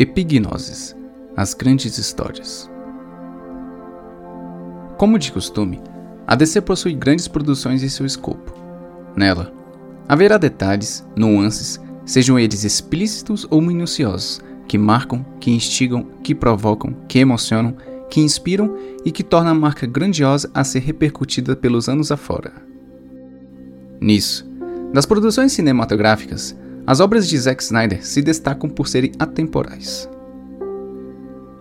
Epignoses As Grandes Histórias Como de costume, a DC possui grandes produções em seu escopo. Nela, haverá detalhes, nuances, sejam eles explícitos ou minuciosos, que marcam, que instigam, que provocam, que emocionam, que inspiram e que tornam a marca grandiosa a ser repercutida pelos anos afora. Nisso, das produções cinematográficas, as obras de Zack Snyder se destacam por serem atemporais.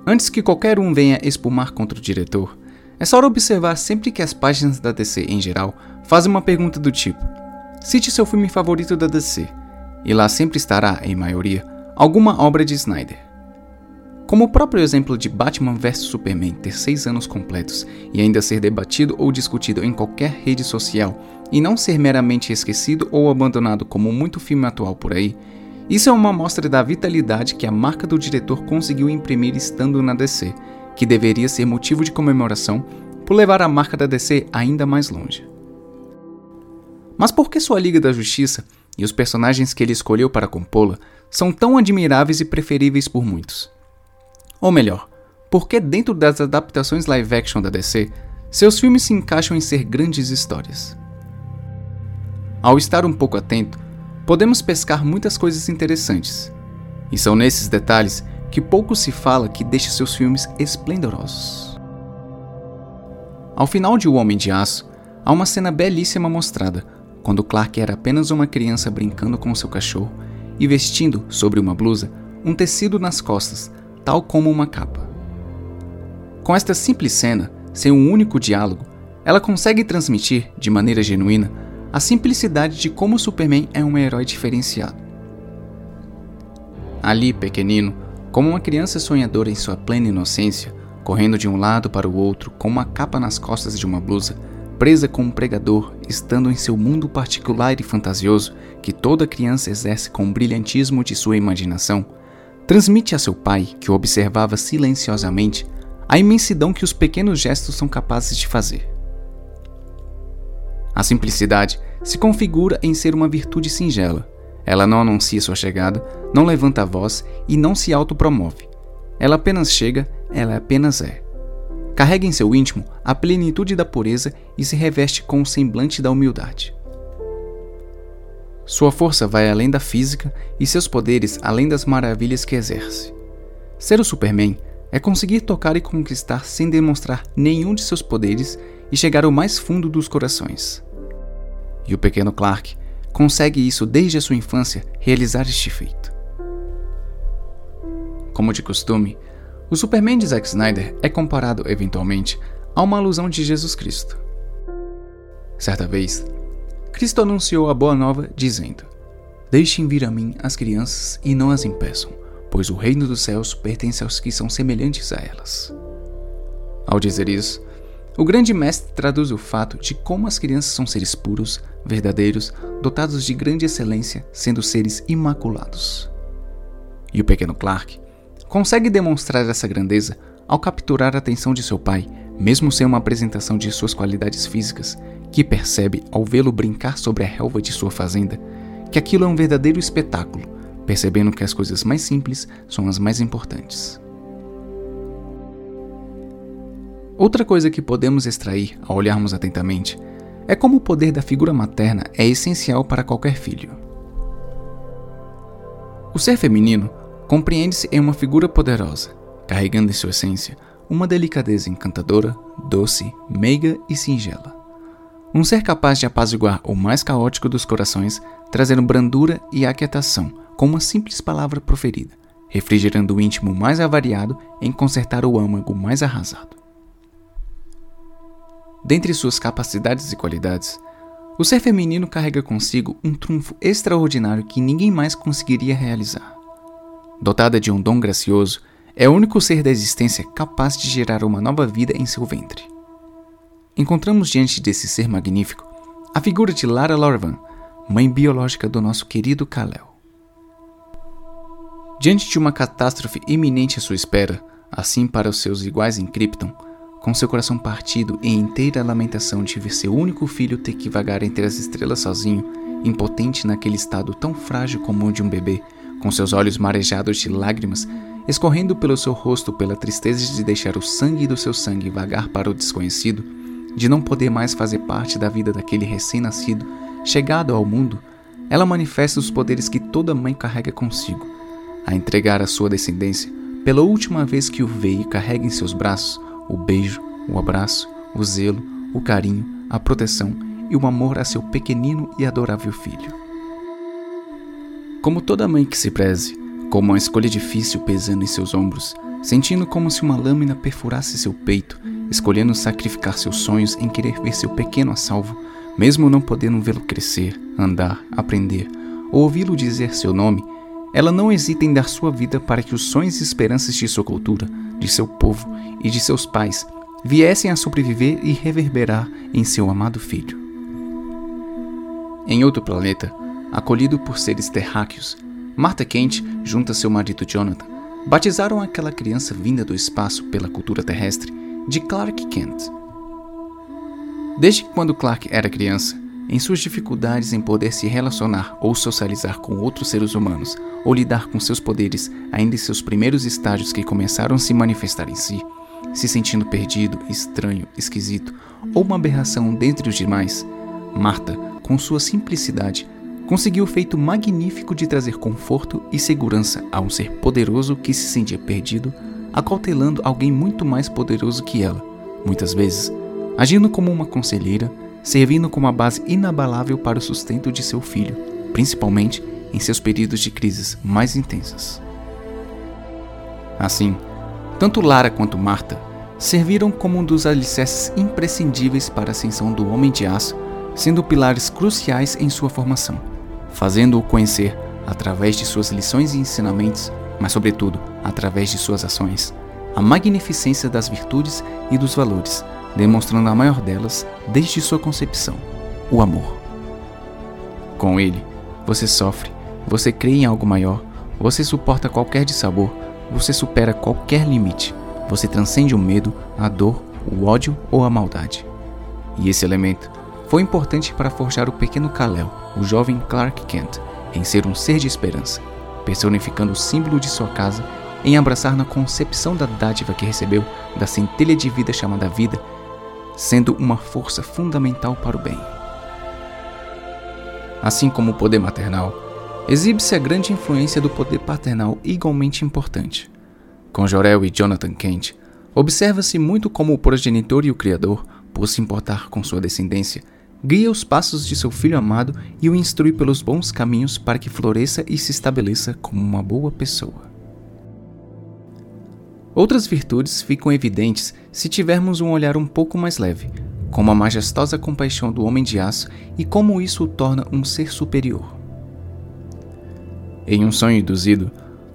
Antes que qualquer um venha espumar contra o diretor, é só observar sempre que as páginas da DC em geral fazem uma pergunta do tipo: cite seu filme favorito da DC, e lá sempre estará, em maioria, alguma obra de Snyder. Como o próprio exemplo de Batman vs Superman ter seis anos completos e ainda ser debatido ou discutido em qualquer rede social e não ser meramente esquecido ou abandonado como muito filme atual por aí, isso é uma amostra da vitalidade que a marca do diretor conseguiu imprimir estando na DC, que deveria ser motivo de comemoração por levar a marca da DC ainda mais longe. Mas por que sua Liga da Justiça e os personagens que ele escolheu para compô-la são tão admiráveis e preferíveis por muitos? Ou melhor, por que dentro das adaptações live action da DC, seus filmes se encaixam em ser grandes histórias? Ao estar um pouco atento, podemos pescar muitas coisas interessantes. E são nesses detalhes que pouco se fala que deixa seus filmes esplendorosos. Ao final de O Homem de Aço, há uma cena belíssima mostrada, quando Clark era apenas uma criança brincando com seu cachorro e vestindo, sobre uma blusa, um tecido nas costas, tal como uma capa. Com esta simples cena, sem um único diálogo, ela consegue transmitir, de maneira genuína, a simplicidade de como Superman é um herói diferenciado. Ali, pequenino, como uma criança sonhadora em sua plena inocência, correndo de um lado para o outro com uma capa nas costas de uma blusa, presa com um pregador, estando em seu mundo particular e fantasioso que toda criança exerce com o brilhantismo de sua imaginação, transmite a seu pai, que o observava silenciosamente, a imensidão que os pequenos gestos são capazes de fazer. A simplicidade se configura em ser uma virtude singela. Ela não anuncia sua chegada, não levanta a voz e não se autopromove. Ela apenas chega, ela apenas é. Carrega em seu íntimo a plenitude da pureza e se reveste com o semblante da humildade. Sua força vai além da física e seus poderes além das maravilhas que exerce. Ser o Superman é conseguir tocar e conquistar sem demonstrar nenhum de seus poderes e chegar ao mais fundo dos corações. E o pequeno Clark consegue isso desde a sua infância realizar este feito. Como de costume, o Superman de Zack Snyder é comparado eventualmente a uma alusão de Jesus Cristo. Certa vez, Cristo anunciou a boa nova dizendo: Deixem vir a mim as crianças e não as impeçam, pois o reino dos céus pertence aos que são semelhantes a elas. Ao dizer isso, o grande mestre traduz o fato de como as crianças são seres puros, verdadeiros, dotados de grande excelência, sendo seres imaculados. E o pequeno Clark consegue demonstrar essa grandeza ao capturar a atenção de seu pai, mesmo sem uma apresentação de suas qualidades físicas, que percebe ao vê-lo brincar sobre a relva de sua fazenda que aquilo é um verdadeiro espetáculo, percebendo que as coisas mais simples são as mais importantes. Outra coisa que podemos extrair ao olharmos atentamente é como o poder da figura materna é essencial para qualquer filho. O ser feminino compreende-se em uma figura poderosa, carregando em sua essência uma delicadeza encantadora, doce, meiga e singela. Um ser capaz de apaziguar o mais caótico dos corações, trazendo brandura e aquietação com uma simples palavra proferida, refrigerando o íntimo mais avariado em consertar o âmago mais arrasado. Dentre suas capacidades e qualidades, o ser feminino carrega consigo um trunfo extraordinário que ninguém mais conseguiria realizar. Dotada de um dom gracioso, é o único ser da existência capaz de gerar uma nova vida em seu ventre. Encontramos diante desse ser magnífico a figura de Lara Lorvan, mãe biológica do nosso querido Kal-El. Diante de uma catástrofe iminente à sua espera, assim para os seus iguais em Krypton, com seu coração partido em inteira lamentação de ver seu único filho ter que vagar entre as estrelas sozinho, impotente naquele estado tão frágil como o de um bebê, com seus olhos marejados de lágrimas escorrendo pelo seu rosto pela tristeza de deixar o sangue do seu sangue vagar para o desconhecido, de não poder mais fazer parte da vida daquele recém-nascido, chegado ao mundo, ela manifesta os poderes que toda mãe carrega consigo, a entregar à sua descendência, pela última vez que o vê e carrega em seus braços, o beijo, o abraço, o zelo, o carinho, a proteção e o amor a seu pequenino e adorável filho. Como toda mãe que se preze, como uma escolha difícil pesando em seus ombros, sentindo como se uma lâmina perfurasse seu peito, escolhendo sacrificar seus sonhos em querer ver seu pequeno a salvo, mesmo não podendo vê-lo crescer, andar, aprender ou ouvi-lo dizer seu nome, ela não hesita em dar sua vida para que os sonhos e esperanças de sua cultura, de seu povo e de seus pais viessem a sobreviver e reverberar em seu amado filho. Em outro planeta, acolhido por seres terráqueos, Martha Kent, junto a seu marido Jonathan, batizaram aquela criança vinda do espaço pela cultura terrestre de Clark Kent. Desde quando Clark era criança, em suas dificuldades em poder se relacionar ou socializar com outros seres humanos, ou lidar com seus poderes ainda em seus primeiros estágios que começaram a se manifestar em si, se sentindo perdido, estranho, esquisito ou uma aberração dentre os demais, Marta, com sua simplicidade, conseguiu o feito magnífico de trazer conforto e segurança a um ser poderoso que se sentia perdido, acautelando alguém muito mais poderoso que ela, muitas vezes, agindo como uma conselheira, servindo como a base inabalável para o sustento de seu filho, principalmente em seus períodos de crises mais intensas. Assim, tanto Lara quanto Marta serviram como um dos alicerces imprescindíveis para a ascensão do Homem de Aço, sendo pilares cruciais em sua formação fazendo-o conhecer através de suas lições e ensinamentos, mas, sobretudo, através de suas ações, a magnificência das virtudes e dos valores, demonstrando a maior delas desde sua concepção: o amor. Com ele, você sofre, você crê em algo maior, você suporta qualquer dissabor, você supera qualquer limite, você transcende o medo, a dor, o ódio ou a maldade. E esse elemento foi importante para forjar o pequeno Kal-El, o jovem Clark Kent, em ser um ser de esperança, personificando o símbolo de sua casa, em abraçar na concepção da dádiva que recebeu da centelha de vida chamada vida, sendo uma força fundamental para o bem. Assim como o poder maternal, exibe-se a grande influência do poder paternal igualmente importante. Com Jorel e Jonathan Kent, observa-se muito como o progenitor e o criador, por se importar com sua descendência, guia os passos de seu filho amado e o instrui pelos bons caminhos para que floresça e se estabeleça como uma boa pessoa. Outras virtudes ficam evidentes se tivermos um olhar um pouco mais leve, como a majestosa compaixão do homem de aço e como isso o torna um ser superior. Em um sonho induzido,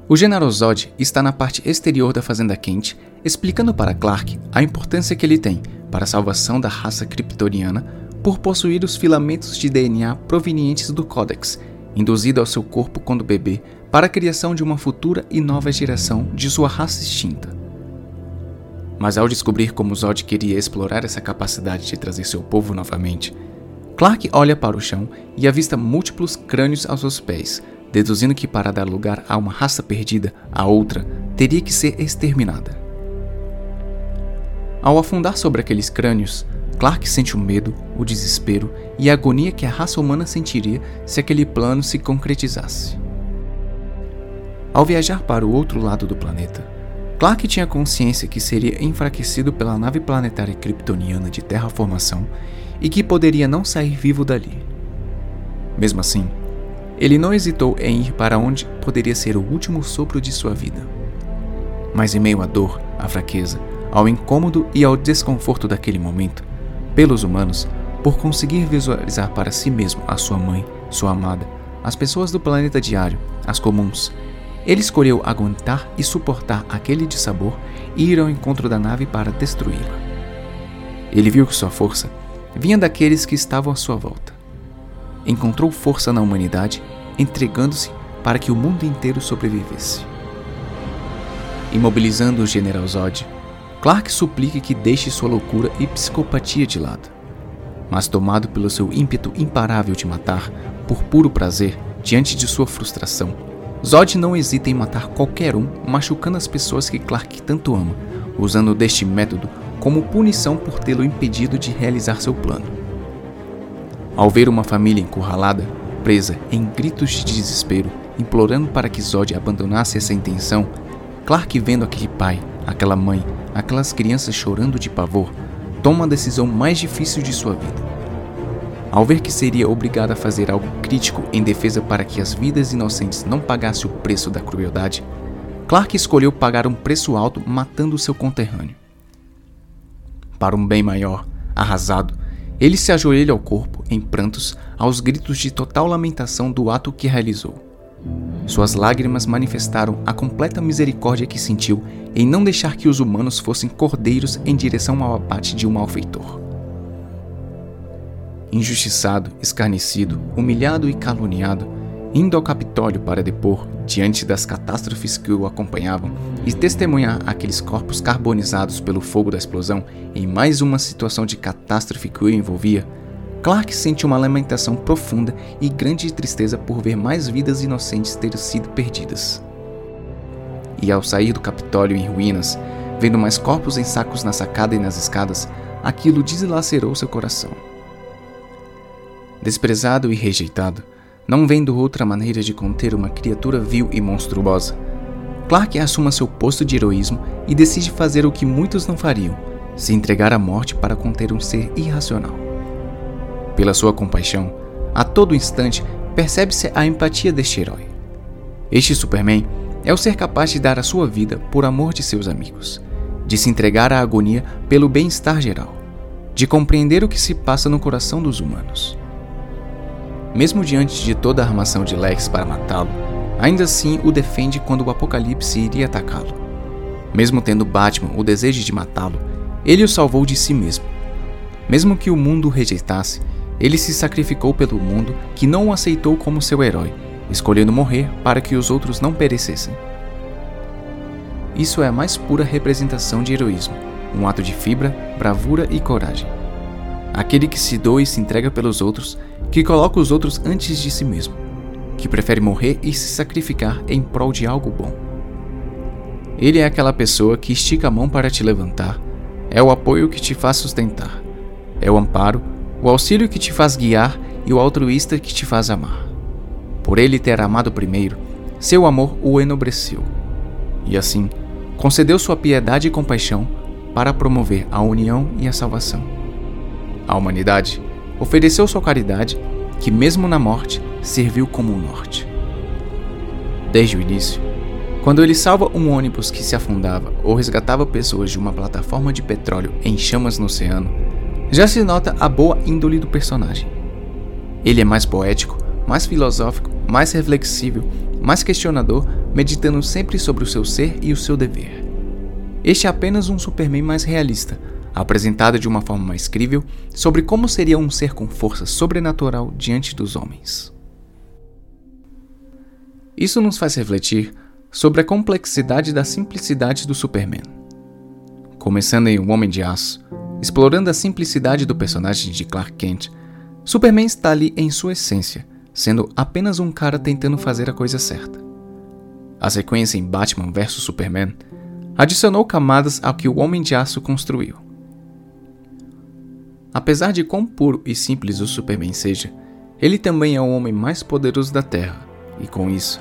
o General Zod está na parte exterior da fazenda quente, explicando para Clark a importância que ele tem para a salvação da raça kryptoniana por possuir os filamentos de DNA provenientes do Codex, induzido ao seu corpo quando bebê, para a criação de uma futura e nova geração de sua raça extinta. Mas ao descobrir como Zod queria explorar essa capacidade de trazer seu povo novamente, Clark olha para o chão e avista múltiplos crânios aos seus pés, deduzindo que para dar lugar a uma raça perdida, a outra teria que ser exterminada. Ao afundar sobre aqueles crânios, Clark sente o medo, o desespero e a agonia que a raça humana sentiria se aquele plano se concretizasse. Ao viajar para o outro lado do planeta, Clark tinha consciência que seria enfraquecido pela nave planetária kryptoniana de terraformação e que poderia não sair vivo dali. Mesmo assim, ele não hesitou em ir para onde poderia ser o último sopro de sua vida. Mas em meio à dor, à fraqueza, ao incômodo e ao desconforto daquele momento, pelos humanos, por conseguir visualizar para si mesmo a sua mãe, sua amada, as pessoas do planeta diário, as comuns. Ele escolheu aguentar e suportar aquele dissabor e ir ao encontro da nave para destruí-la. Ele viu que sua força vinha daqueles que estavam à sua volta. Encontrou força na humanidade, entregando-se para que o mundo inteiro sobrevivesse. Imobilizando o General Zod, Clark suplica que deixe sua loucura e psicopatia de lado. Mas tomado pelo seu ímpeto imparável de matar, por puro prazer, diante de sua frustração, Zod não hesita em matar qualquer um, machucando as pessoas que Clark tanto ama, usando deste método como punição por tê-lo impedido de realizar seu plano. Ao ver uma família encurralada, presa em gritos de desespero, implorando para que Zod abandonasse essa intenção, Clark vendo aquele pai, aquela mãe, aquelas crianças chorando de pavor, toma a decisão mais difícil de sua vida. Ao ver que seria obrigado a fazer algo crítico em defesa para que as vidas inocentes não pagassem o preço da crueldade, Clark escolheu pagar um preço alto matando seu conterrâneo. Para um bem maior, arrasado, ele se ajoelha ao corpo, em prantos, aos gritos de total lamentação do ato que realizou. Suas lágrimas manifestaram a completa misericórdia que sentiu em não deixar que os humanos fossem cordeiros em direção ao abate de um malfeitor. Injustiçado, escarnecido, humilhado e caluniado, indo ao Capitólio para depor, diante das catástrofes que o acompanhavam, e testemunhar aqueles corpos carbonizados pelo fogo da explosão em mais uma situação de catástrofe que o envolvia, Clark sente uma lamentação profunda e grande tristeza por ver mais vidas inocentes terem sido perdidas. E ao sair do Capitólio em ruínas, vendo mais corpos em sacos na sacada e nas escadas, aquilo deslacerou seu coração. Desprezado e rejeitado, não vendo outra maneira de conter uma criatura vil e monstruosa, Clark assume seu posto de heroísmo e decide fazer o que muitos não fariam: se entregar à morte para conter um ser irracional. Pela sua compaixão, a todo instante percebe-se a empatia deste herói. Este Superman é o ser capaz de dar a sua vida por amor de seus amigos, de se entregar à agonia pelo bem-estar geral, de compreender o que se passa no coração dos humanos. Mesmo diante de toda a armação de Lex para matá-lo, ainda assim o defende quando o Apocalipse iria atacá-lo. Mesmo tendo Batman o desejo de matá-lo, ele o salvou de si mesmo. Mesmo que o mundo o rejeitasse, ele se sacrificou pelo mundo que não o aceitou como seu herói, escolhendo morrer para que os outros não perecessem. Isso é a mais pura representação de heroísmo, um ato de fibra, bravura e coragem. Aquele que se doa e se entrega pelos outros que coloca os outros antes de si mesmo, que prefere morrer e se sacrificar em prol de algo bom. Ele é aquela pessoa que estica a mão para te levantar, é o apoio que te faz sustentar, é o amparo, o auxílio que te faz guiar e o altruísta que te faz amar. Por ele ter amado primeiro, seu amor o enobreceu. E assim, concedeu sua piedade e compaixão para promover a união e a salvação. A humanidade ofereceu sua caridade, que mesmo na morte serviu como um norte. Desde o início, quando ele salva um ônibus que se afundava ou resgatava pessoas de uma plataforma de petróleo em chamas no oceano, já se nota a boa índole do personagem. Ele é mais poético, mais filosófico, mais reflexível, mais questionador, meditando sempre sobre o seu ser e o seu dever. Este é apenas um Superman mais realista, apresentada de uma forma mais crível sobre como seria um ser com força sobrenatural diante dos homens. Isso nos faz refletir sobre a complexidade da simplicidade do Superman. Começando em O Homem de Aço, explorando a simplicidade do personagem de Clark Kent, Superman está ali em sua essência, sendo apenas um cara tentando fazer a coisa certa. A sequência em Batman vs Superman adicionou camadas ao que o Homem de Aço construiu. Apesar de quão puro e simples o Superman seja, ele também é o homem mais poderoso da Terra, e com isso,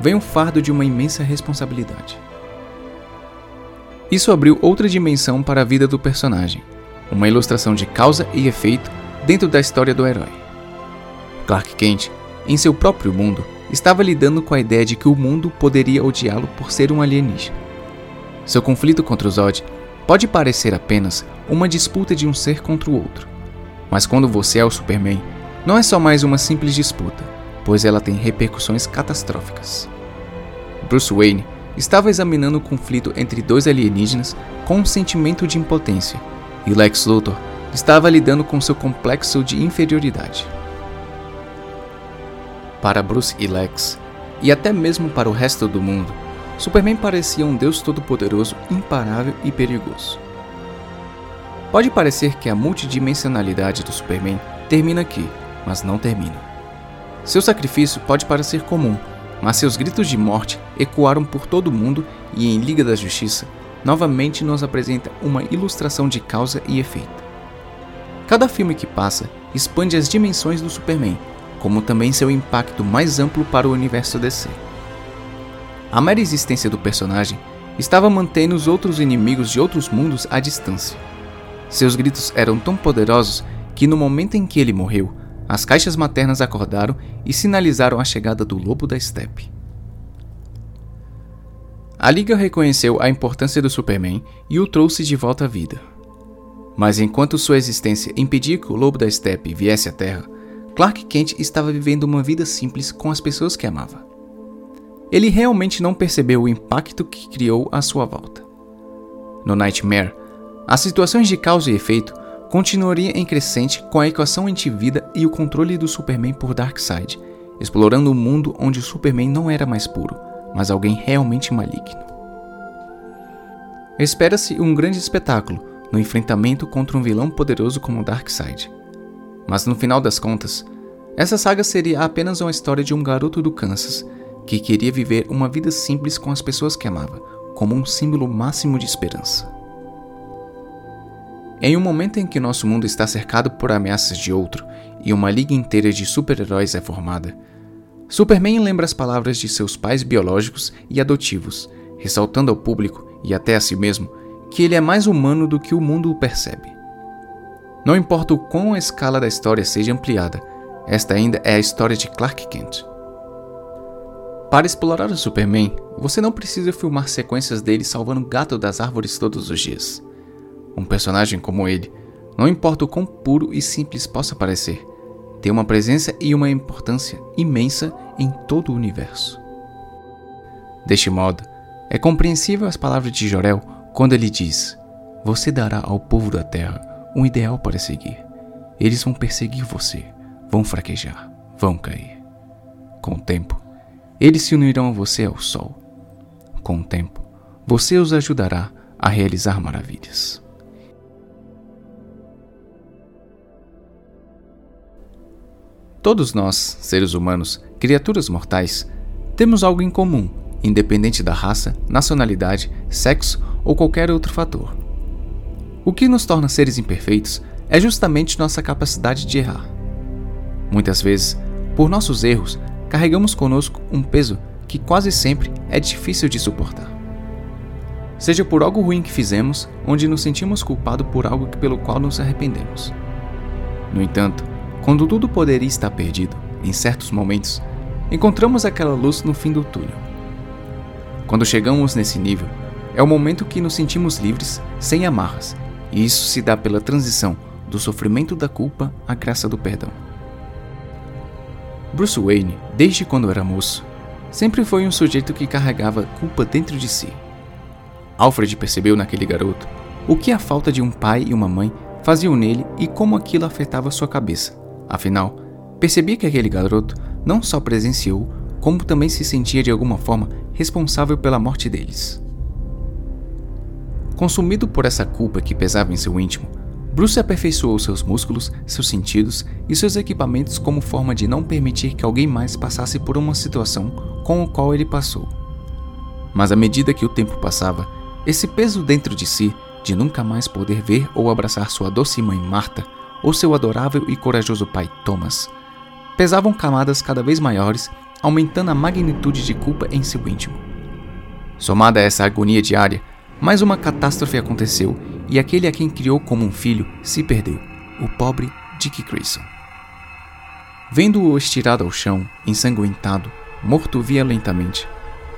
vem o fardo de uma imensa responsabilidade. Isso abriu outra dimensão para a vida do personagem, uma ilustração de causa e efeito dentro da história do herói. Clark Kent, em seu próprio mundo, estava lidando com a ideia de que o mundo poderia odiá-lo por ser um alienígena. Seu conflito contra o Zod pode parecer apenas uma disputa de um ser contra o outro. Mas quando você é o Superman, não é só mais uma simples disputa, pois ela tem repercussões catastróficas. Bruce Wayne estava examinando o conflito entre dois alienígenas com um sentimento de impotência, e Lex Luthor estava lidando com seu complexo de inferioridade. Para Bruce e Lex, e até mesmo para o resto do mundo, Superman parecia um deus todo-poderoso, imparável e perigoso. Pode parecer que a multidimensionalidade do Superman termina aqui, mas não termina. Seu sacrifício pode parecer comum, mas seus gritos de morte ecoaram por todo o mundo e em Liga da Justiça, novamente nos apresenta uma ilustração de causa e efeito. Cada filme que passa expande as dimensões do Superman, como também seu impacto mais amplo para o universo DC. A mera existência do personagem estava mantendo os outros inimigos de outros mundos à distância. Seus gritos eram tão poderosos que no momento em que ele morreu, as caixas maternas acordaram e sinalizaram a chegada do lobo da steppe. A Liga reconheceu a importância do Superman e o trouxe de volta à vida. Mas enquanto sua existência impedia que o lobo da steppe viesse à Terra, Clark Kent estava vivendo uma vida simples com as pessoas que amava. Ele realmente não percebeu o impacto que criou à sua volta. No Nightmare, as situações de causa e efeito continuaria em crescente com a equação entre vida e o controle do Superman por Darkseid, explorando um mundo onde o Superman não era mais puro, mas alguém realmente maligno. Espera-se um grande espetáculo no enfrentamento contra um vilão poderoso como Darkseid. Mas no final das contas, essa saga seria apenas uma história de um garoto do Kansas que queria viver uma vida simples com as pessoas que amava, como um símbolo máximo de esperança. Em um momento em que nosso mundo está cercado por ameaças de outro e uma liga inteira de super-heróis é formada, Superman lembra as palavras de seus pais biológicos e adotivos, ressaltando ao público e até a si mesmo que ele é mais humano do que o mundo o percebe. Não importa o quão a escala da história seja ampliada, esta ainda é a história de Clark Kent. Para explorar o Superman, você não precisa filmar sequências dele salvando gato das árvores todos os dias. Um personagem como ele, não importa o quão puro e simples possa parecer, tem uma presença e uma importância imensa em todo o universo. Deste modo, é compreensível as palavras de Jorel quando ele diz: Você dará ao povo da terra um ideal para seguir. Eles vão perseguir você, vão fraquejar, vão cair. Com o tempo, eles se unirão a você ao sol. Com o tempo, você os ajudará a realizar maravilhas. Todos nós, seres humanos, criaturas mortais, temos algo em comum, independente da raça, nacionalidade, sexo ou qualquer outro fator. O que nos torna seres imperfeitos é justamente nossa capacidade de errar. Muitas vezes, por nossos erros, carregamos conosco um peso que quase sempre é difícil de suportar. Seja por algo ruim que fizemos, onde nos sentimos culpados por algo pelo qual nos arrependemos. No entanto, quando tudo poderia estar perdido, em certos momentos, encontramos aquela luz no fim do túnel. Quando chegamos nesse nível, é o momento que nos sentimos livres, sem amarras, e isso se dá pela transição do sofrimento da culpa à graça do perdão. Bruce Wayne, desde quando era moço, sempre foi um sujeito que carregava culpa dentro de si. Alfred percebeu naquele garoto o que a falta de um pai e uma mãe faziam nele e como aquilo afetava sua cabeça. Afinal, percebi que aquele garoto não só presenciou, como também se sentia de alguma forma responsável pela morte deles. Consumido por essa culpa que pesava em seu íntimo, Bruce aperfeiçoou seus músculos, seus sentidos e seus equipamentos como forma de não permitir que alguém mais passasse por uma situação com a qual ele passou. Mas à medida que o tempo passava, esse peso dentro de si, de nunca mais poder ver ou abraçar sua doce mãe Marta, ou seu adorável e corajoso pai Thomas, pesavam camadas cada vez maiores, aumentando a magnitude de culpa em seu íntimo. Somada a essa agonia diária, mais uma catástrofe aconteceu e aquele a quem criou como um filho se perdeu, o pobre Dick Grayson. Vendo-o estirado ao chão, ensanguentado, morto violentamente,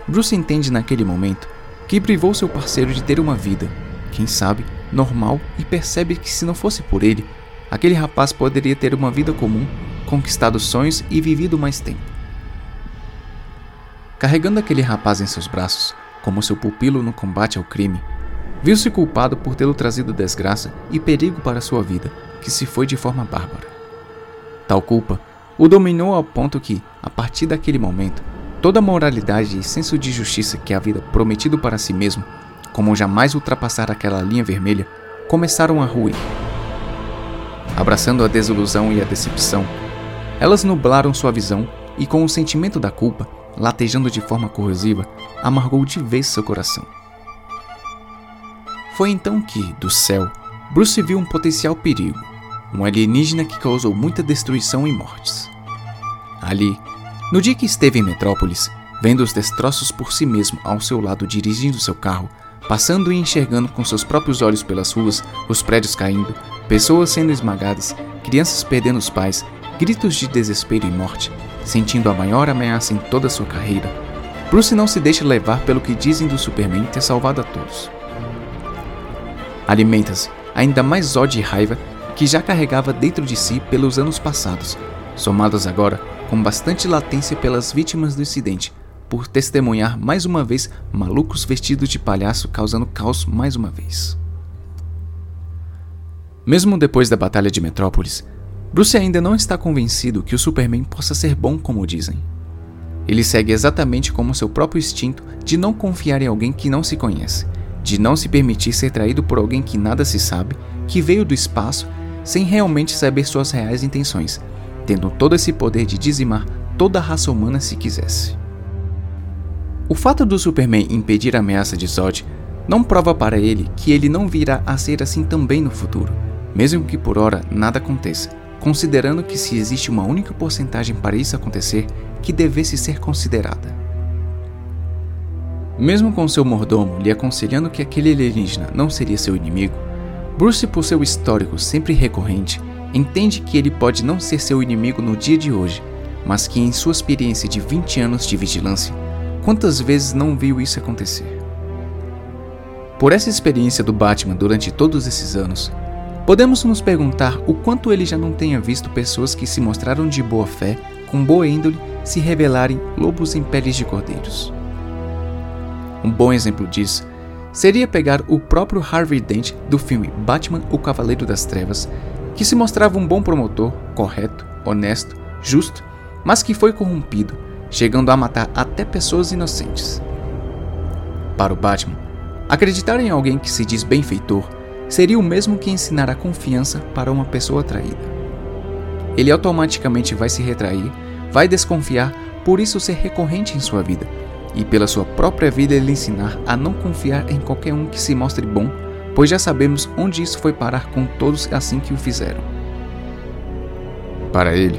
Bruce entende naquele momento que privou seu parceiro de ter uma vida, quem sabe, normal e percebe que se não fosse por ele, aquele rapaz poderia ter uma vida comum, conquistado sonhos e vivido mais tempo. Carregando aquele rapaz em seus braços, como seu pupilo no combate ao crime, viu-se culpado por tê-lo trazido desgraça e perigo para sua vida, que se foi de forma bárbara. Tal culpa o dominou ao ponto que, a partir daquele momento, toda a moralidade e senso de justiça que havia prometido para si mesmo, como jamais ultrapassar aquela linha vermelha, começaram a ruir abraçando a desilusão e a decepção. Elas nublaram sua visão e, com o sentimento da culpa, latejando de forma corrosiva, amargou de vez seu coração. Foi então que, do céu, Bruce viu um potencial perigo, um alienígena que causou muita destruição e mortes. Ali, no dia que esteve em Metrópolis, vendo os destroços por si mesmo ao seu lado dirigindo seu carro, passando e enxergando com seus próprios olhos pelas ruas, os prédios caindo, pessoas sendo esmagadas, crianças perdendo os pais, gritos de desespero e morte, sentindo a maior ameaça em toda sua carreira, Bruce não se deixa levar pelo que dizem do Superman ter salvado a todos. Alimenta-se ainda mais ódio e raiva que já carregava dentro de si pelos anos passados, somados agora com bastante latência pelas vítimas do incidente, por testemunhar mais uma vez malucos vestidos de palhaço causando caos mais uma vez. Mesmo depois da Batalha de Metrópolis, Bruce ainda não está convencido que o Superman possa ser bom como dizem. Ele segue exatamente como seu próprio instinto de não confiar em alguém que não se conhece, de não se permitir ser traído por alguém que nada se sabe, que veio do espaço sem realmente saber suas reais intenções, tendo todo esse poder de dizimar toda a raça humana se quisesse. O fato do Superman impedir a ameaça de Zod não prova para ele que ele não virá a ser assim também no futuro, mesmo que por hora nada aconteça, considerando que se existe uma única porcentagem para isso acontecer que devesse ser considerada. Mesmo com seu mordomo lhe aconselhando que aquele alienígena não seria seu inimigo, Bruce, por seu histórico sempre recorrente, entende que ele pode não ser seu inimigo no dia de hoje, mas que em sua experiência de 20 anos de vigilância, quantas vezes não viu isso acontecer? Por essa experiência do Batman durante todos esses anos, podemos nos perguntar o quanto ele já não tenha visto pessoas que se mostraram de boa fé, com boa índole, se revelarem lobos em peles de cordeiros. Um bom exemplo disso seria pegar o próprio Harvey Dent do filme Batman: O Cavaleiro das Trevas, que se mostrava um bom promotor, correto, honesto, justo, mas que foi corrompido, chegando a matar até pessoas inocentes. Para o Batman, Acreditar em alguém que se diz benfeitor seria o mesmo que ensinar a confiança para uma pessoa traída. Ele automaticamente vai se retrair, vai desconfiar, por isso ser recorrente em sua vida, e pela sua própria vida ele ensinar a não confiar em qualquer um que se mostre bom, pois já sabemos onde isso foi parar com todos assim que o fizeram. Para ele,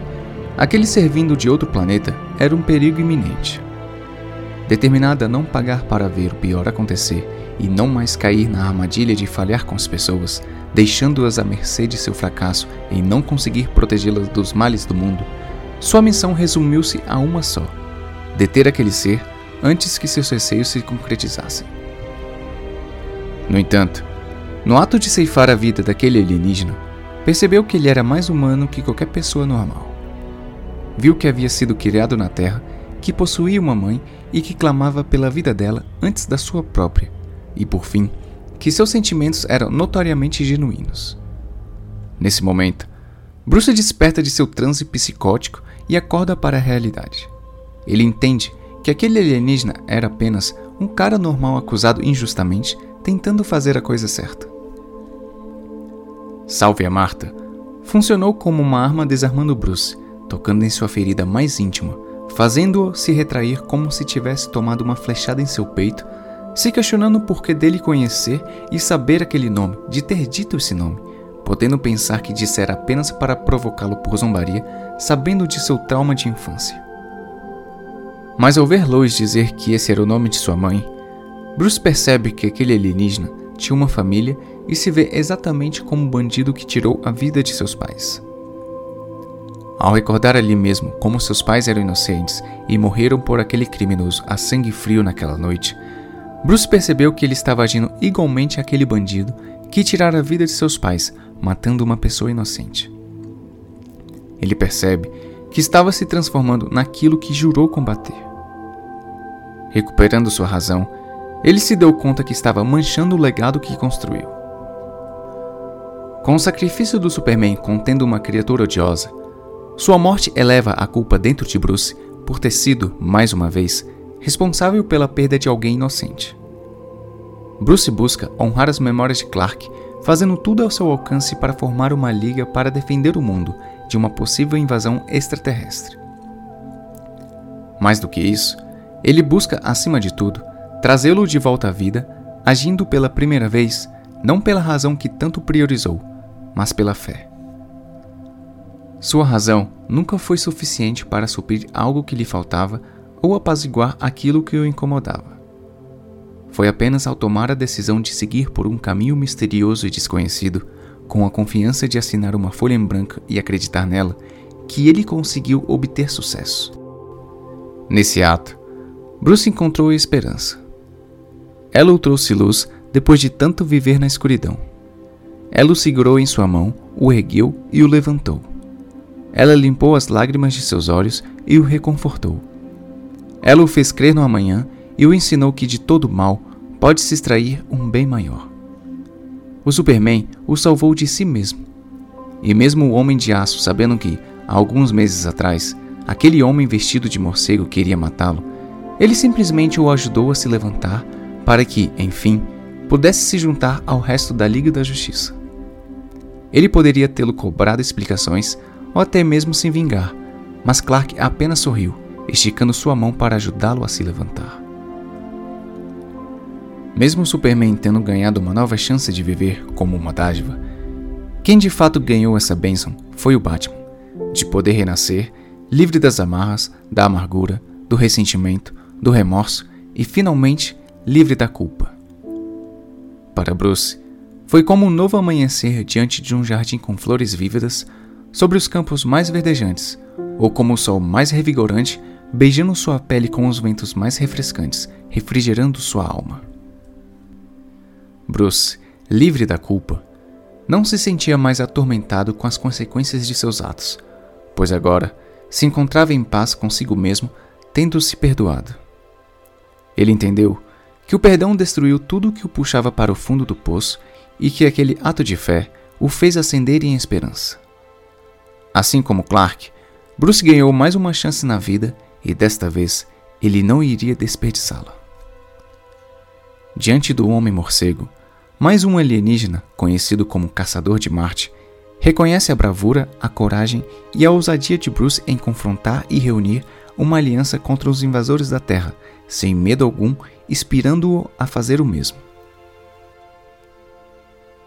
aquele ser vindo de outro planeta era um perigo iminente. Determinado a não pagar para ver o pior acontecer, e não mais cair na armadilha de falhar com as pessoas, deixando-as à mercê de seu fracasso em não conseguir protegê-las dos males do mundo, sua missão resumiu-se a uma só: deter aquele ser antes que seus receios se concretizassem. No entanto, no ato de ceifar a vida daquele alienígena, percebeu que ele era mais humano que qualquer pessoa normal. Viu que havia sido criado na Terra, que possuía uma mãe e que clamava pela vida dela antes da sua própria e, por fim, que seus sentimentos eram notoriamente genuínos. Nesse momento, Bruce desperta de seu transe psicótico e acorda para a realidade. Ele entende que aquele alienígena era apenas um cara normal acusado injustamente, tentando fazer a coisa certa. Salve a Marta funcionou como uma arma desarmando Bruce, tocando em sua ferida mais íntima, fazendo-o se retrair como se tivesse tomado uma flechada em seu peito se questionando o porquê dele conhecer e saber aquele nome, de ter dito esse nome, podendo pensar que dissera apenas para provocá-lo por zombaria, sabendo de seu trauma de infância. Mas ao ver Lois dizer que esse era o nome de sua mãe, Bruce percebe que aquele alienígena tinha uma família e se vê exatamente como o bandido que tirou a vida de seus pais. Ao recordar ali mesmo como seus pais eram inocentes e morreram por aquele criminoso a sangue frio naquela noite, Bruce percebeu que ele estava agindo igualmente àquele bandido que tirara a vida de seus pais, matando uma pessoa inocente. Ele percebe que estava se transformando naquilo que jurou combater. Recuperando sua razão, ele se deu conta que estava manchando o legado que construiu. Com o sacrifício do Superman contendo uma criatura odiosa, sua morte eleva a culpa dentro de Bruce por ter sido, mais uma vez, responsável pela perda de alguém inocente. Bruce busca honrar as memórias de Clark, fazendo tudo ao seu alcance para formar uma liga para defender o mundo de uma possível invasão extraterrestre. Mais do que isso, ele busca, acima de tudo, trazê-lo de volta à vida, agindo pela primeira vez não pela razão que tanto priorizou, mas pela fé. Sua razão nunca foi suficiente para suprir algo que lhe faltava ou apaziguar aquilo que o incomodava. Foi apenas ao tomar a decisão de seguir por um caminho misterioso e desconhecido, com a confiança de assinar uma folha em branco e acreditar nela, que ele conseguiu obter sucesso. Nesse ato, Bruce encontrou a esperança. Ela o trouxe luz depois de tanto viver na escuridão. Ela o segurou em sua mão, o ergueu e o levantou. Ela limpou as lágrimas de seus olhos e o reconfortou. Ela o fez crer no amanhã e o ensinou que de todo mal pode se extrair um bem maior. O Superman o salvou de si mesmo. E mesmo o Homem de Aço, sabendo que, há alguns meses atrás, aquele homem vestido de morcego queria matá-lo, ele simplesmente o ajudou a se levantar para que, enfim, pudesse se juntar ao resto da Liga da Justiça. Ele poderia tê-lo cobrado explicações ou até mesmo se vingar, mas Clark apenas sorriu, esticando sua mão para ajudá-lo a se levantar. Mesmo Superman tendo ganhado uma nova chance de viver como uma dádiva, quem de fato ganhou essa bênção foi o Batman, de poder renascer, livre das amarras, da amargura, do ressentimento, do remorso e finalmente livre da culpa. Para Bruce, foi como um novo amanhecer diante de um jardim com flores vívidas sobre os campos mais verdejantes, ou como o sol mais revigorante beijando sua pele com os ventos mais refrescantes, refrigerando sua alma. Bruce, livre da culpa, não se sentia mais atormentado com as consequências de seus atos, pois agora se encontrava em paz consigo mesmo, tendo-se perdoado. Ele entendeu que o perdão destruiu tudo que o puxava para o fundo do poço e que aquele ato de fé o fez ascender em esperança. Assim como Clark, Bruce ganhou mais uma chance na vida e desta vez ele não iria desperdiçá-la. Diante do Homem Morcego, mais um alienígena, conhecido como Caçador de Marte, reconhece a bravura, a coragem e a ousadia de Bruce em confrontar e reunir uma aliança contra os invasores da Terra, sem medo algum inspirando-o a fazer o mesmo.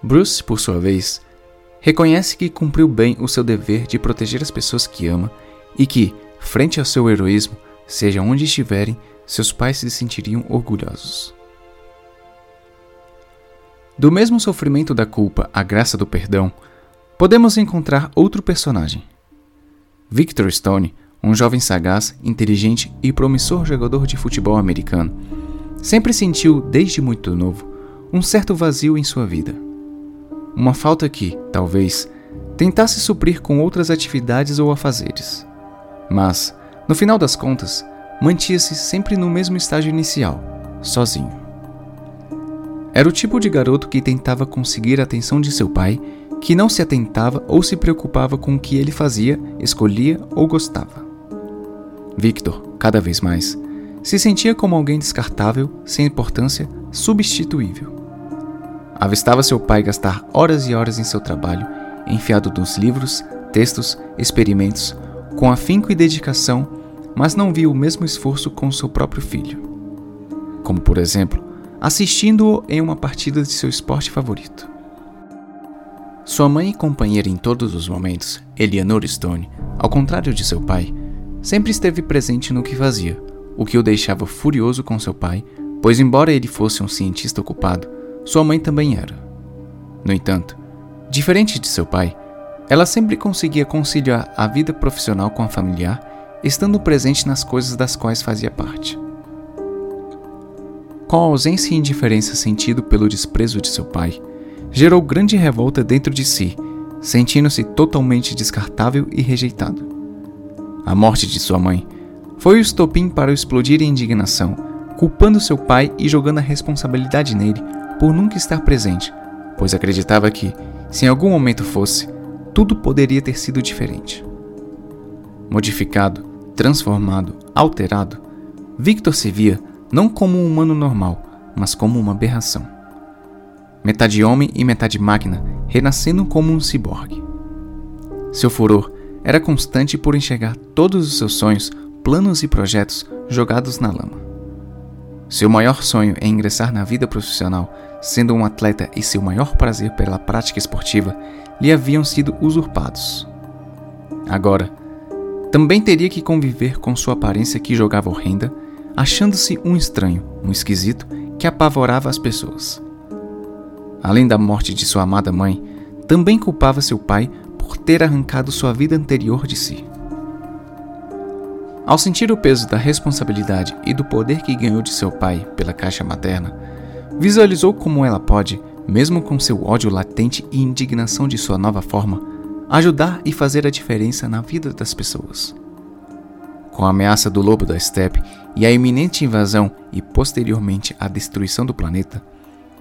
Bruce, por sua vez, reconhece que cumpriu bem o seu dever de proteger as pessoas que ama e que, frente ao seu heroísmo, seja onde estiverem, seus pais se sentiriam orgulhosos. Do mesmo sofrimento da culpa à graça do perdão, podemos encontrar outro personagem. Victor Stone, um jovem sagaz, inteligente e promissor jogador de futebol americano, Sempre sentiu, desde muito novo, um certo vazio em sua vida. Uma falta que, talvez, tentasse suprir com outras atividades ou afazeres. Mas, no final das contas, mantinha-se sempre no mesmo estágio inicial, sozinho. Era o tipo de garoto que tentava conseguir a atenção de seu pai, que não se atentava ou se preocupava com o que ele fazia, escolhia ou gostava. Victor, cada vez mais, se sentia como alguém descartável, sem importância, substituível. Avistava seu pai gastar horas e horas em seu trabalho, enfiado nos livros, textos, experimentos, com afinco e dedicação, mas não via o mesmo esforço com seu próprio filho. Como, por exemplo, assistindo-o em uma partida de seu esporte favorito. Sua mãe e companheira em todos os momentos, Eleanor Stone, ao contrário de seu pai, sempre esteve presente no que fazia, o que o deixava furioso com seu pai, pois, embora ele fosse um cientista ocupado, sua mãe também era. No entanto, diferente de seu pai, ela sempre conseguia conciliar a vida profissional com a familiar, estando presente nas coisas das quais fazia parte. Com a ausência e indiferença sentido pelo desprezo de seu pai, gerou grande revolta dentro de si, sentindo-se totalmente descartável e rejeitado. A morte de sua mãe foi o estopim para explodir em indignação, culpando seu pai e jogando a responsabilidade nele por nunca estar presente, pois acreditava que, se em algum momento fosse, tudo poderia ter sido diferente. Modificado, transformado, alterado, Victor se via não como um humano normal, mas como uma aberração. Metade homem e metade máquina, renascendo como um ciborgue. Seu furor era constante por enxergar todos os seus sonhos planos e projetos jogados na lama. Seu maior sonho é ingressar na vida profissional, sendo um atleta, e seu maior prazer pela prática esportiva lhe haviam sido usurpados. Agora, também teria que conviver com sua aparência que jogava horrenda, achando-se um estranho, um esquisito que apavorava as pessoas. Além da morte de sua amada mãe, também culpava seu pai por ter arrancado sua vida anterior de si. Ao sentir o peso da responsabilidade e do poder que ganhou de seu pai pela caixa materna, visualizou como ela pode, mesmo com seu ódio latente e indignação de sua nova forma, ajudar e fazer a diferença na vida das pessoas. Com a ameaça do lobo da steppe e a iminente invasão e posteriormente a destruição do planeta,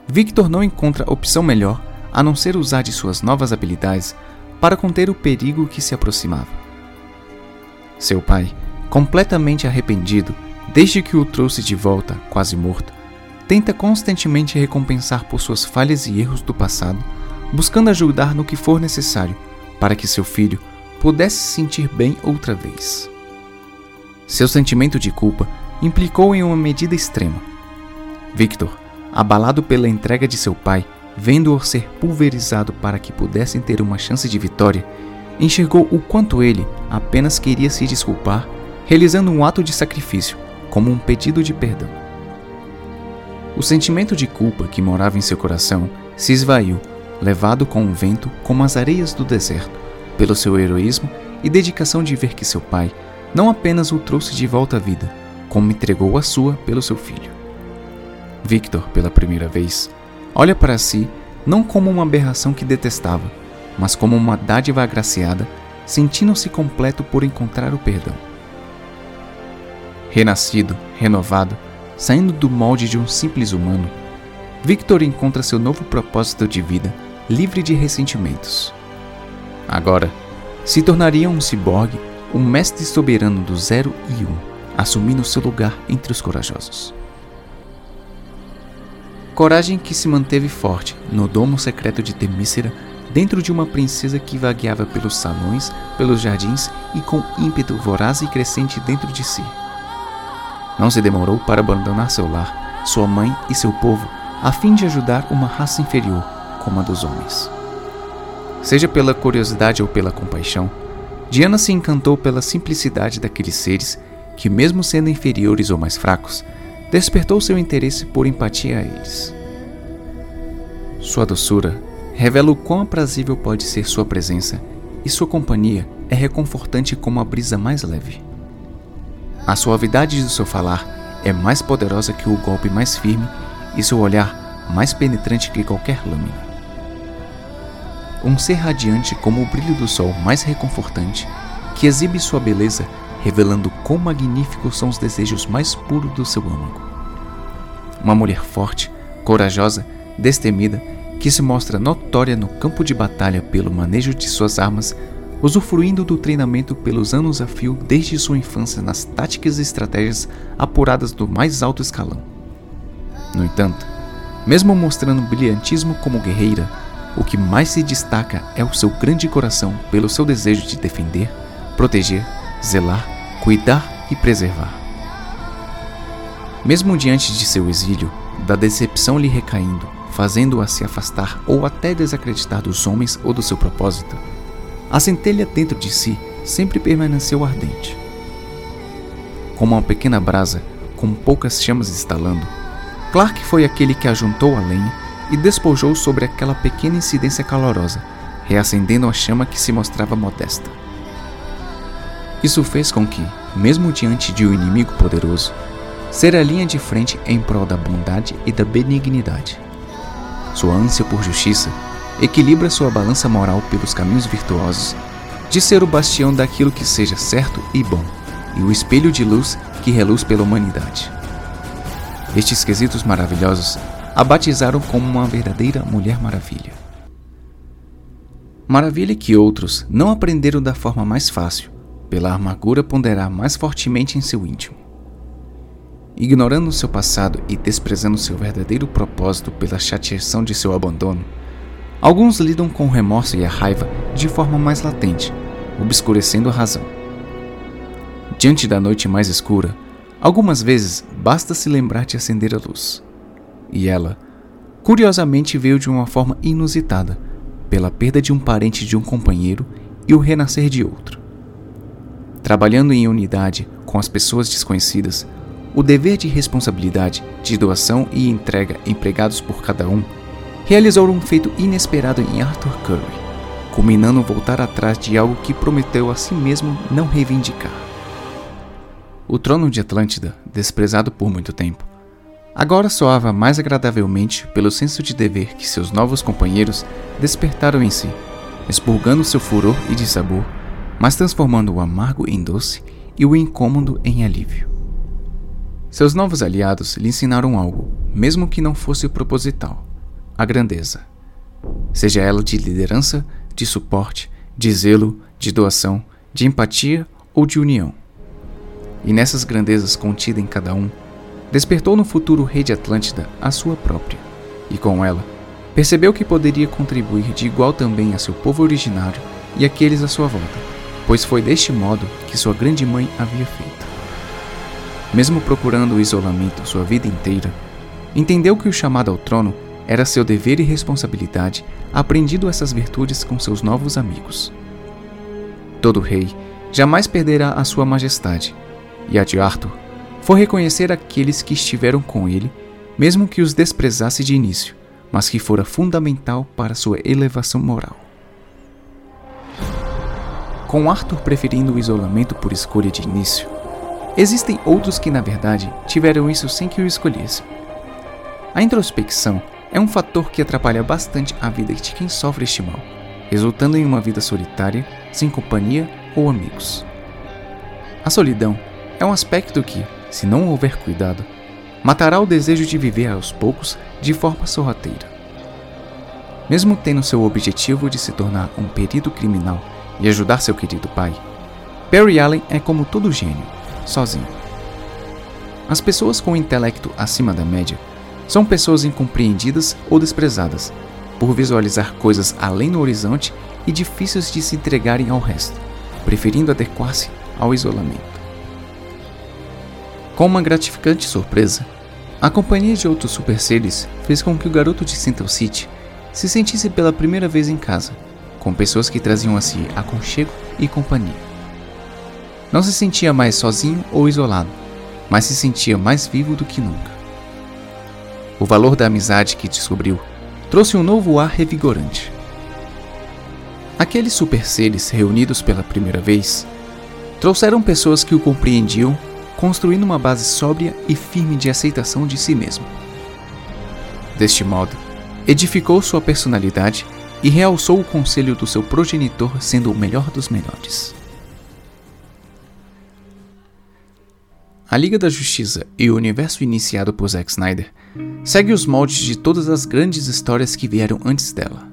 Victor não encontra opção melhor a não ser usar de suas novas habilidades para conter o perigo que se aproximava. Seu pai, completamente arrependido desde que o trouxe de volta, quase morto, tenta constantemente recompensar por suas falhas e erros do passado, buscando ajudar no que for necessário para que seu filho pudesse se sentir bem outra vez. Seu sentimento de culpa implicou em uma medida extrema. Victor, abalado pela entrega de seu pai, vendo-o ser pulverizado para que pudessem ter uma chance de vitória, enxergou o quanto ele apenas queria se desculpar, realizando um ato de sacrifício, como um pedido de perdão. O sentimento de culpa que morava em seu coração se esvaiu, levado com o vento como as areias do deserto, pelo seu heroísmo e dedicação de ver que seu pai não apenas o trouxe de volta à vida, como entregou a sua pelo seu filho. Victor, pela primeira vez, olha para si não como uma aberração que detestava, mas como uma dádiva agraciada, sentindo-se completo por encontrar o perdão. Renascido, renovado, saindo do molde de um simples humano, Victor encontra seu novo propósito de vida livre de ressentimentos. Agora, se tornaria um ciborgue, um mestre soberano do zero e um, assumindo seu lugar entre os corajosos. Coragem que se manteve forte no domo secreto de Temícera, dentro de uma princesa que vagueava pelos salões, pelos jardins e com ímpeto voraz e crescente dentro de si. Não se demorou para abandonar seu lar, sua mãe e seu povo, a fim de ajudar uma raça inferior, como a dos homens. Seja pela curiosidade ou pela compaixão, Diana se encantou pela simplicidade daqueles seres que, mesmo sendo inferiores ou mais fracos, despertou seu interesse por empatia a eles. Sua doçura revela o quão aprazível pode ser sua presença, e sua companhia é reconfortante como a brisa mais leve. A suavidade do seu falar é mais poderosa que o golpe mais firme e seu olhar mais penetrante que qualquer lâmina. Um ser radiante como o brilho do sol mais reconfortante, que exibe sua beleza revelando quão magníficos são os desejos mais puros do seu âmago. Uma mulher forte, corajosa, destemida, que se mostra notória no campo de batalha pelo manejo de suas armas, usufruindo do treinamento pelos anos a fio desde sua infância nas táticas e estratégias apuradas do mais alto escalão. No entanto, mesmo mostrando brilhantismo como guerreira, o que mais se destaca é o seu grande coração pelo seu desejo de defender, proteger, zelar cuidar e preservar. Mesmo diante de seu exílio, da decepção lhe recaindo, fazendo-a se afastar ou até desacreditar dos homens ou do seu propósito, a centelha dentro de si sempre permaneceu ardente. Como uma pequena brasa, com poucas chamas estalando, Clark foi aquele que ajuntou a lenha e despojou sobre aquela pequena incidência calorosa, reacendendo a chama que se mostrava modesta. Isso fez com que, mesmo diante de um inimigo poderoso, ser a linha de frente em prol da bondade e da benignidade. Sua ânsia por justiça equilibra sua balança moral pelos caminhos virtuosos, de ser o bastião daquilo que seja certo e bom, e o espelho de luz que reluz pela humanidade. Estes quesitos maravilhosos a batizaram como uma verdadeira Mulher Maravilha. Maravilha que outros não aprenderam da forma mais fácil, pela amargura ponderar mais fortemente em seu íntimo. Ignorando seu passado e desprezando seu verdadeiro propósito pela chateação de seu abandono, alguns lidam com o remorso e a raiva de forma mais latente, obscurecendo a razão. Diante da noite mais escura, algumas vezes basta se lembrar de acender a luz. E ela, curiosamente, veio de uma forma inusitada, pela perda de um parente de um companheiro e o renascer de outro. Trabalhando em unidade com as pessoas desconhecidas, o dever de responsabilidade, de doação e entrega empregados por cada um, realizou um feito inesperado em Arthur Curry, culminando voltar atrás de algo que prometeu a si mesmo não reivindicar. O trono de Atlântida, desprezado por muito tempo, agora soava mais agradavelmente pelo senso de dever que seus novos companheiros despertaram em si, expurgando seu furor e dissabor, mas transformando o amargo em doce e o incômodo em alívio. Seus novos aliados lhe ensinaram algo, mesmo que não fosse proposital: a grandeza. Seja ela de liderança, de suporte, de zelo, de doação, de empatia ou de união. E nessas grandezas contidas em cada um, despertou no futuro rei de Atlântida a sua própria, e com ela, percebeu que poderia contribuir de igual também a seu povo originário e aqueles à sua volta, pois foi deste modo que sua grande mãe havia feito. Mesmo procurando o isolamento sua vida inteira, entendeu que o chamado ao trono era seu dever e responsabilidade, aprendido essas virtudes com seus novos amigos. Todo rei jamais perderá a sua majestade, e a de Arthur foi reconhecer aqueles que estiveram com ele, mesmo que os desprezasse de início, mas que fora fundamental para sua elevação moral. Com Arthur preferindo o isolamento por escolha de início, Existem outros que, na verdade, tiveram isso sem que o escolhessem. A introspecção é um fator que atrapalha bastante a vida de quem sofre este mal, resultando em uma vida solitária, sem companhia ou amigos. A solidão é um aspecto que, se não houver cuidado, matará o desejo de viver aos poucos de forma sorrateira. Mesmo tendo seu objetivo de se tornar um perito criminal e ajudar seu querido pai, Barry Allen é como todo gênio, sozinho. As pessoas com intelecto acima da média são pessoas incompreendidas ou desprezadas, por visualizar coisas além do horizonte e difíceis de se entregarem ao resto, preferindo adequar-se ao isolamento. Com uma gratificante surpresa, a companhia de outros super seres fez com que o garoto de Central City se sentisse pela primeira vez em casa, com pessoas que traziam a si aconchego e companhia. Não se sentia mais sozinho ou isolado, mas se sentia mais vivo do que nunca. O valor da amizade que descobriu trouxe um novo ar revigorante. Aqueles super seres reunidos pela primeira vez trouxeram pessoas que o compreendiam, construindo uma base sóbria e firme de aceitação de si mesmo. Deste modo, edificou sua personalidade e realçou o conselho do seu progenitor sendo o melhor dos melhores. A Liga da Justiça e o universo iniciado por Zack Snyder segue os moldes de todas as grandes histórias que vieram antes dela.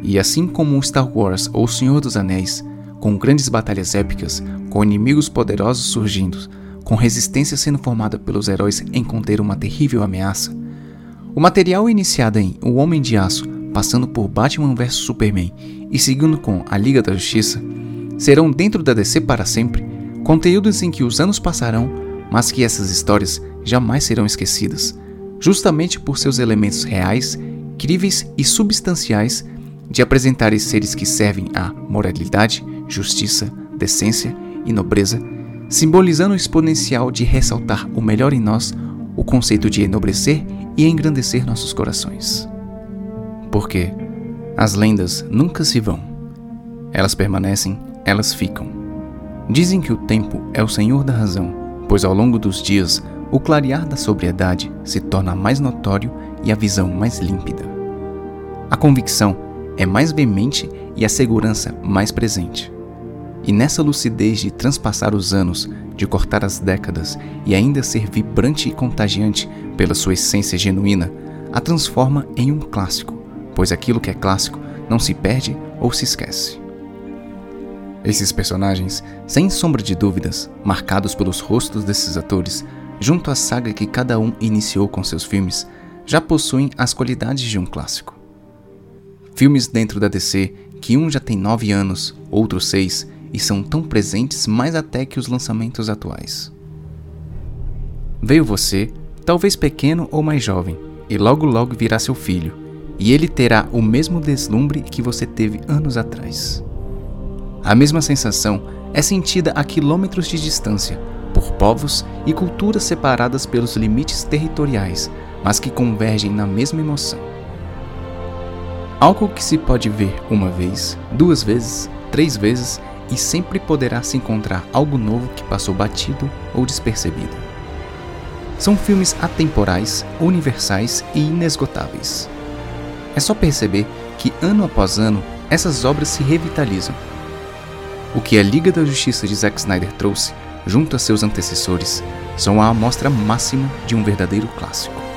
E assim como Star Wars ou O Senhor dos Anéis, com grandes batalhas épicas, com inimigos poderosos surgindo, com resistência sendo formada pelos heróis em conter uma terrível ameaça, o material iniciado em O Homem de Aço, passando por Batman vs Superman e seguindo com A Liga da Justiça, serão dentro da DC para sempre Conteúdos em que os anos passarão, mas que essas histórias jamais serão esquecidas, justamente por seus elementos reais, críveis e substanciais de apresentar seres que servem à moralidade, justiça, decência e nobreza, simbolizando o exponencial de ressaltar o melhor em nós, o conceito de enobrecer e engrandecer nossos corações. Porque as lendas nunca se vão, elas permanecem, elas ficam. Dizem que o tempo é o senhor da razão, pois ao longo dos dias o clarear da sobriedade se torna mais notório e a visão mais límpida. A convicção é mais veemente e a segurança mais presente. E nessa lucidez de transpassar os anos, de cortar as décadas e ainda ser vibrante e contagiante pela sua essência genuína, a transforma em um clássico, pois aquilo que é clássico não se perde ou se esquece. Esses personagens, sem sombra de dúvidas, marcados pelos rostos desses atores, junto à saga que cada um iniciou com seus filmes, já possuem as qualidades de um clássico. Filmes dentro da DC que um já tem nove anos, outro seis, e são tão presentes mais até que os lançamentos atuais. Veio você, talvez pequeno ou mais jovem, e logo logo virá seu filho, e ele terá o mesmo deslumbre que você teve anos atrás. A mesma sensação é sentida a quilômetros de distância, por povos e culturas separadas pelos limites territoriais, mas que convergem na mesma emoção. Algo que se pode ver uma vez, duas vezes, três vezes e sempre poderá se encontrar algo novo que passou batido ou despercebido. São filmes atemporais, universais e inesgotáveis. É só perceber que ano após ano essas obras se revitalizam. O que a Liga da Justiça de Zack Snyder trouxe, junto a seus antecessores, são a amostra máxima de um verdadeiro clássico.